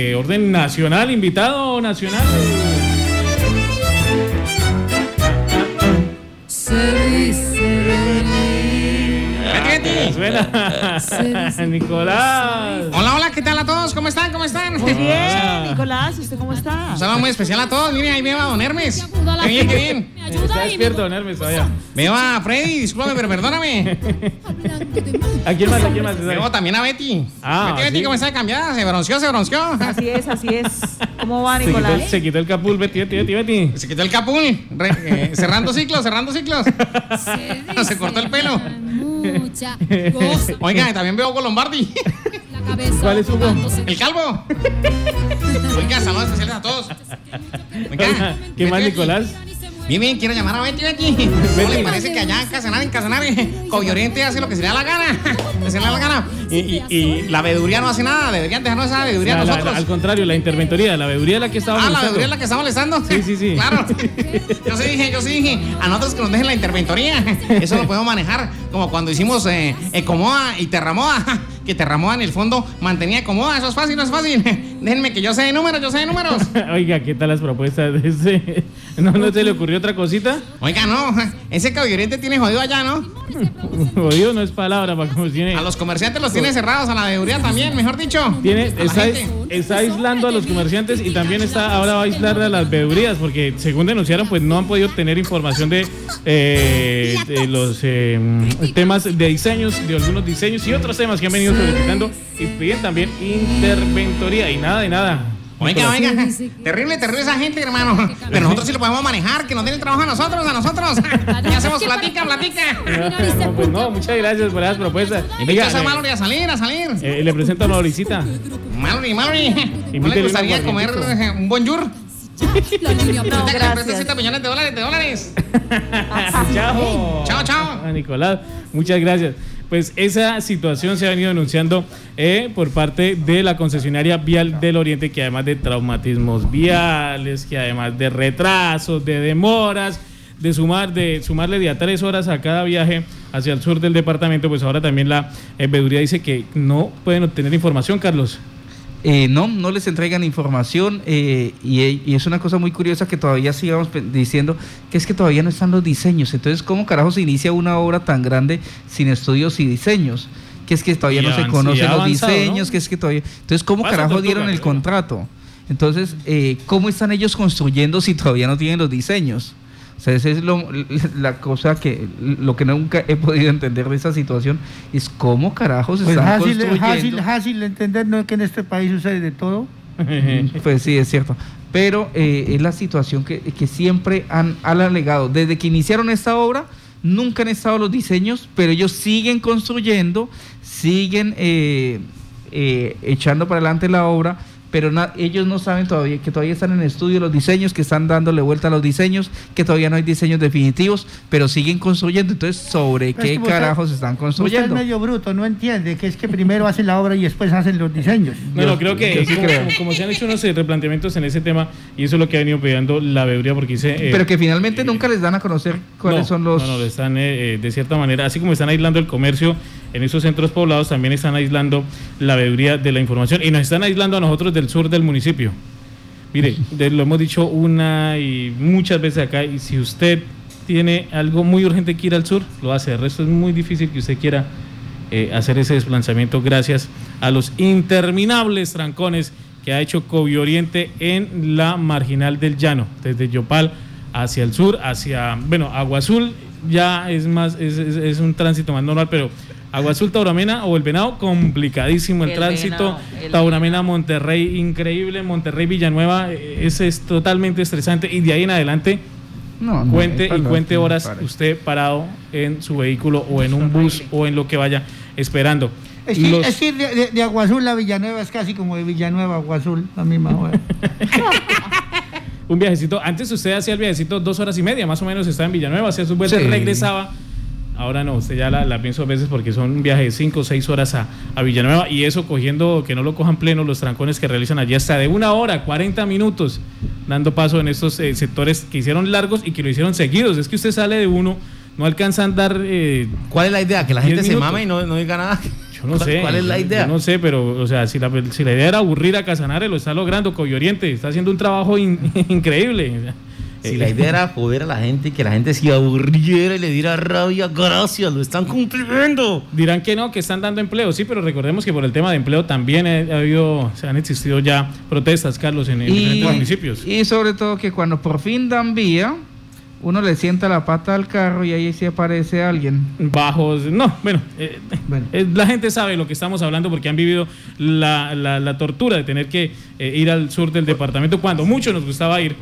Eh, orden nacional, invitado nacional. Suena. Nicolás. Hola, hola, ¿qué tal a todos? ¿Cómo están? ¿Cómo están? Muy bien, Nicolás, ¿usted cómo está? Un saludo muy especial a todos. Miren, ahí veo a Don Hermes. Qué bien, qué bien. Está despierto, don Hermes, todavía. Veo a Freddy, discúlpame, pero perdóname. ¿A quién más? ¿A quién más? Veo también a Betty. Ah, Betty, Betty. ¿cómo está cambiada? Se bronceó, se bronceó. Así es, así es. ¿Cómo va, Se quitó, Nicolás? se quitó el capul, Betty, Betty, Betty, Betty. Se quitó el capul. Re- eh, cerrando ciclos, cerrando ciclos. Se cortó el pelo. Oiga, también veo Hugo Lombardi. ¿Cuál es Hugo? El calvo. Oiga, saludos especiales a todos. Oiga, ¿Qué más, Nicolás? Bien, bien, quiero llamar a Betty, Betty. ¿No le parece que allá en Casanare, en Casanare, Covioriente hace lo que se le da la gana? Que se le da la gana. Y, y, y la veeduría no hace nada. Deberían dejarnos esa veeduría La- la- nosotros. al contrario, la interventoría, la veeduría es la que estaba Ah, la molestando. veeduría es la que está molestando. Sí, sí, sí. Claro. Yo sí dije, yo sí dije, a nosotros que nos dejen la interventoría. Eso lo podemos manejar como cuando hicimos eh, Ecomoda y Terramoda. Que Terramoda en el fondo mantenía Ecomoda. Eso es fácil, no es fácil. Déjenme que yo sé de números, yo sé de números. Oiga, ¿qué tal las propuestas de ese? ¿No, ¿No se le ocurrió otra cosita? Oiga, no, ese Covioriente tiene jodido allá, ¿no? Jodido no es palabra para como tiene. A los comerciantes los tiene cerrados, a la veeduría también, mejor dicho. Tiene, está, está aislando a los comerciantes y también está ahora va a aislar a las veedurías porque según denunciaron pues no han podido tener información de, eh, de los eh, temas de diseños, de algunos diseños y otros temas que han venido solicitando y piden también interventoría y nada de nada. Oiga, oiga, terrible, terrible esa gente, hermano. Pero nosotros sí lo podemos manejar, que nos den el trabajo a nosotros, a nosotros. ¿Qué hacemos? Platica, platica. No, pues no, muchas gracias por esas propuestas. Invita a Oiga, Mallory a salir, a salir. eh, le presento a Mauricita. Mallory, Mallory. ¿No le gustaría comer eh, un bonjour? No, Ahorita que le prestes gracias. 7 millones de dólares, de dólares. Chao. Chao, chao. A Nicolás, muchas gracias. Pues esa situación se ha venido denunciando eh, por parte de la concesionaria Vial del Oriente, que además de traumatismos viales, que además de retrasos, de demoras, de sumar de sumarle de tres horas a cada viaje hacia el sur del departamento, pues ahora también la eh, veeduría dice que no pueden obtener información, Carlos. Eh, no, no les entregan información eh, y, y es una cosa muy curiosa que todavía sigamos diciendo que es que todavía no están los diseños. Entonces, ¿cómo carajo se inicia una obra tan grande sin estudios y diseños? Que es que todavía Y no se conocen los avanzado, diseños, ¿no? que es que todavía... Entonces, ¿cómo Pasa, carajo dieron el contrato? Entonces, eh, ¿cómo están ellos construyendo si todavía no tienen los diseños? O sea, esa es lo- la cosa que lo que nunca he podido entender de esa situación es cómo carajos Pues están fácil, construyendo. fácil, fácil de entender, no que en este país sucede de todo. Pues sí, es cierto. Pero eh, es la situación que, que siempre han, han alegado. Desde que iniciaron esta obra, nunca han estado los diseños, pero ellos siguen construyendo, siguen eh, eh, echando para adelante la obra, pero na- ellos no saben todavía que todavía están en estudio los diseños, que están dándole vuelta a los diseños, que todavía no hay diseños definitivos, pero siguen construyendo. Entonces, ¿sobre Pero es qué usted- carajos están Usted construyendo? es medio bruto, no entiende que es que primero hacen la obra y después hacen los diseños. Bueno, Yo- creo que sí como, creo. como- como se han hecho unos eh, replanteamientos en ese tema, y eso es lo que ha venido pidiendo la veeduría, porque dice... eh, Pero que finalmente nunca les dan a conocer cuáles no, son los... No, no, lo están eh, eh, de cierta manera, así como están aislando el comercio en esos centros poblados, también están aislando la veeduría de la información y nos están aislando a nosotros del sur del municipio. Mire, de- lo hemos dicho una y muchas veces acá, y si usted tiene algo muy urgente que ir al sur, lo hace. El resto es muy difícil que usted quiera eh, hacer ese desplazamiento gracias a los interminables trancones que ha hecho Covioriente en la marginal del llano, desde Yopal hacia el sur, hacia, bueno, Agua Azul ya es más, es, es- es un tránsito más normal, pero Agua Azul, Tauramena o el Venado, complicadísimo el, El tránsito. Venado, el Tauramena, Monterrey, increíble. Monterrey, Villanueva, eh, ese es totalmente estresante. Y de ahí en adelante, No, no, cuente y cuente no horas usted parado en su vehículo o en un bus o en lo que vaya esperando. Es que, Los- es que de, de- de Agua Azul a Villanueva es casi como de Villanueva a Agua Azul, la misma hora. un viajecito. Antes usted hacía el viajecito dos horas y media, más o menos estaba en Villanueva, hacía sus vueltas, Sí. regresaba. Ahora no, usted ya la, la pienso a veces porque son un viaje de cinco o seis horas a, a Villanueva y eso cogiendo que no lo cojan pleno los trancones que realizan allí hasta de una hora, 40 minutos, dando paso en estos eh, sectores que hicieron largos y que lo hicieron seguidos. Es que usted sale de uno, no alcanza a andar. eh, ¿Cuál es la idea? Que la gente se minutos. mame y no, no diga nada. Yo no ¿Cuál- sé. cuál es la idea? Yo no sé, pero, o sea, si la, si la idea era aburrir a Casanare, lo está logrando. Coyoriente está haciendo un trabajo in- increíble. Si Eh, la idea era joder a la gente, que la gente se aburriera y le diera rabia, gracias, lo están cumpliendo. Dirán que no, que están dando empleo, sí, pero recordemos que por el tema de empleo también ha, ha habido, se han existido ya protestas, Carlos, en, en diferentes municipios. y sobre todo que cuando por fin dan vía, uno le sienta la pata al carro y ahí sí aparece alguien. Bajos, no, bueno, eh, Bueno. eh, la gente sabe lo que estamos hablando porque han vivido la, la- la tortura de tener que eh, ir al sur del departamento cuando mucho nos gustaba ir.